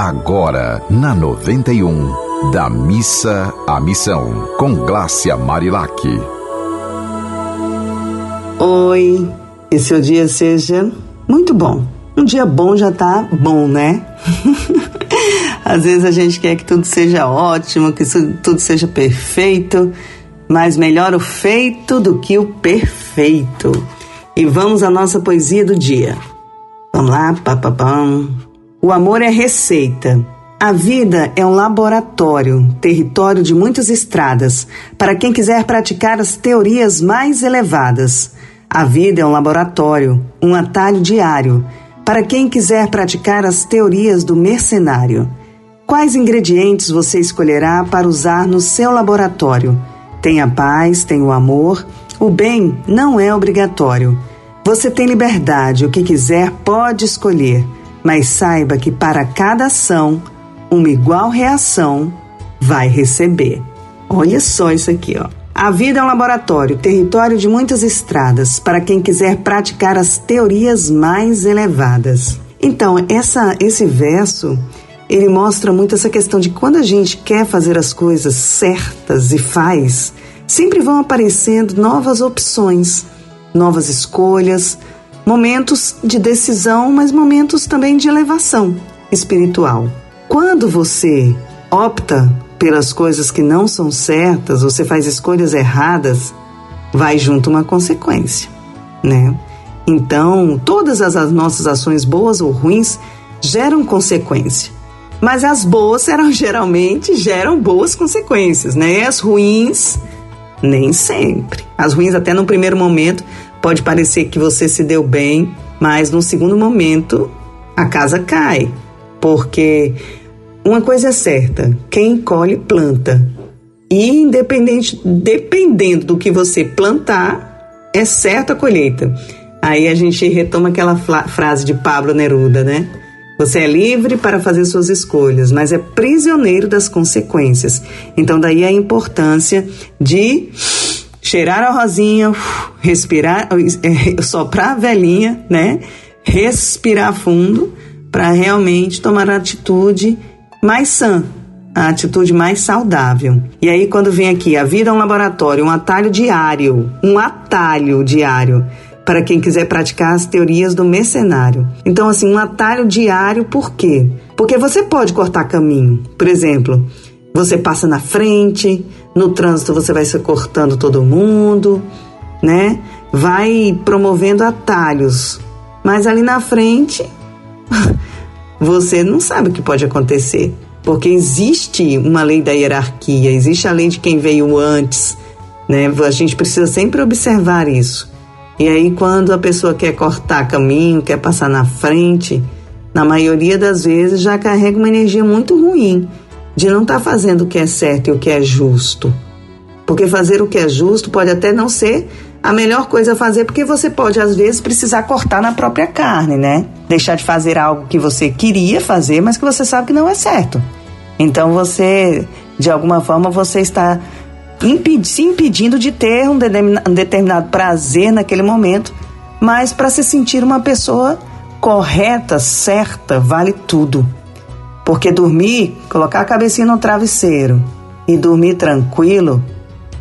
Agora, na 91, da missa à missão, com Glácia Marilac. Oi, e seu dia seja muito bom. Um dia bom já tá bom, né? Às vezes a gente quer que tudo seja ótimo, que tudo seja perfeito, mas melhor o feito do que o perfeito. E vamos à nossa poesia do dia. Vamos lá, papapam. O amor é receita. A vida é um laboratório, território de muitas estradas, para quem quiser praticar as teorias mais elevadas. A vida é um laboratório, um atalho diário, para quem quiser praticar as teorias do mercenário. Quais ingredientes você escolherá para usar no seu laboratório? Tem a paz, tem o amor. O bem não é obrigatório. Você tem liberdade, o que quiser pode escolher, mas saiba que para cada ação, uma igual reação vai receber. Olha só isso aqui, ó. A vida é um laboratório, território de muitas estradas, para quem quiser praticar as teorias mais elevadas. Então, essa, esse verso, ele mostra muito essa questão de quando a gente quer fazer as coisas certas e faz, sempre vão aparecendo novas opções novas escolhas, momentos de decisão, mas momentos também de elevação espiritual. Quando você opta pelas coisas que não são certas, você faz escolhas erradas, vai junto uma consequência, né? Então, todas as, as nossas ações boas ou ruins geram consequência. Mas as boas geralmente geram boas consequências, né? As ruins, nem sempre. As ruins, até no primeiro momento, Pode parecer que você se deu bem, mas no segundo momento a casa cai. Porque uma coisa é certa: quem colhe, planta. E independente, dependendo do que você plantar, é certa a colheita. Aí a gente retoma aquela frase de Pablo Neruda, né? Você é livre para fazer suas escolhas, mas é prisioneiro das consequências. Então, daí a importância de cheirar a rosinha, respirar, é, soprar a velhinha, né? Respirar fundo para realmente tomar a atitude mais sã, a atitude mais saudável. E aí quando vem aqui, a vida é um laboratório, um atalho diário, um atalho diário para quem quiser praticar as teorias do mercenário. Então assim, um atalho diário por quê? Porque você pode cortar caminho. Por exemplo, você passa na frente, no trânsito você vai se cortando todo mundo, né? Vai promovendo atalhos. Mas ali na frente, você não sabe o que pode acontecer. Porque existe uma lei da hierarquia, existe a lei de quem veio antes, né? A gente precisa sempre observar isso. E aí, quando a pessoa quer cortar caminho, quer passar na frente, na maioria das vezes já carrega uma energia muito ruim de não estar tá fazendo o que é certo e o que é justo. Porque fazer o que é justo pode até não ser a melhor coisa a fazer, porque você pode, às vezes, precisar cortar na própria carne, né? Deixar de fazer algo que você queria fazer, mas que você sabe que não é certo. Então você, de alguma forma, você está se impedindo de ter um determinado prazer naquele momento, mas para se sentir uma pessoa correta, certa, vale tudo. Porque dormir, colocar a cabecinha no travesseiro e dormir tranquilo,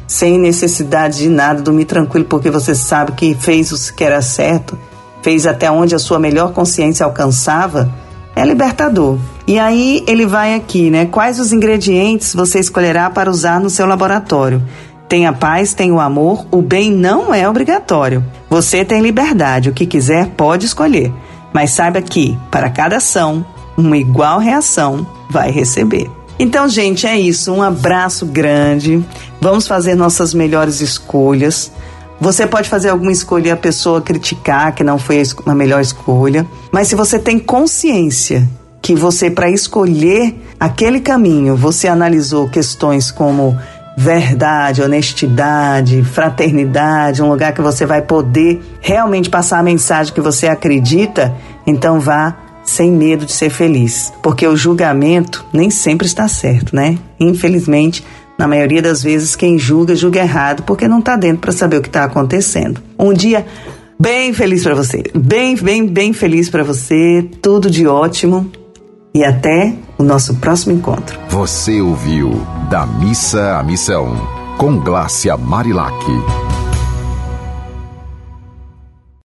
sem necessidade de nada, dormir tranquilo porque você sabe que fez o que era certo, fez até onde a sua melhor consciência alcançava, é libertador. E aí ele vai aqui, né? Quais os ingredientes você escolherá para usar no seu laboratório? Tem a paz, tem o amor, o bem não é obrigatório. Você tem liberdade, o que quiser pode escolher. Mas saiba que, para cada ação, uma igual reação vai receber. Então, gente, é isso. Um abraço grande. Vamos fazer nossas melhores escolhas. Você pode fazer alguma escolha e a pessoa criticar que não foi a melhor escolha, mas se você tem consciência que você para escolher aquele caminho, você analisou questões como verdade, honestidade, fraternidade, um lugar que você vai poder realmente passar a mensagem que você acredita, então vá sem medo de ser feliz, porque o julgamento nem sempre está certo, né? Infelizmente, na maioria das vezes, quem julga, julga errado, porque não está dentro para saber o que está acontecendo. Um dia bem feliz para você, bem, bem, bem feliz para você, tudo de ótimo. E até o nosso próximo encontro. Você ouviu Da Missa à Missão, com Glácia Marilac.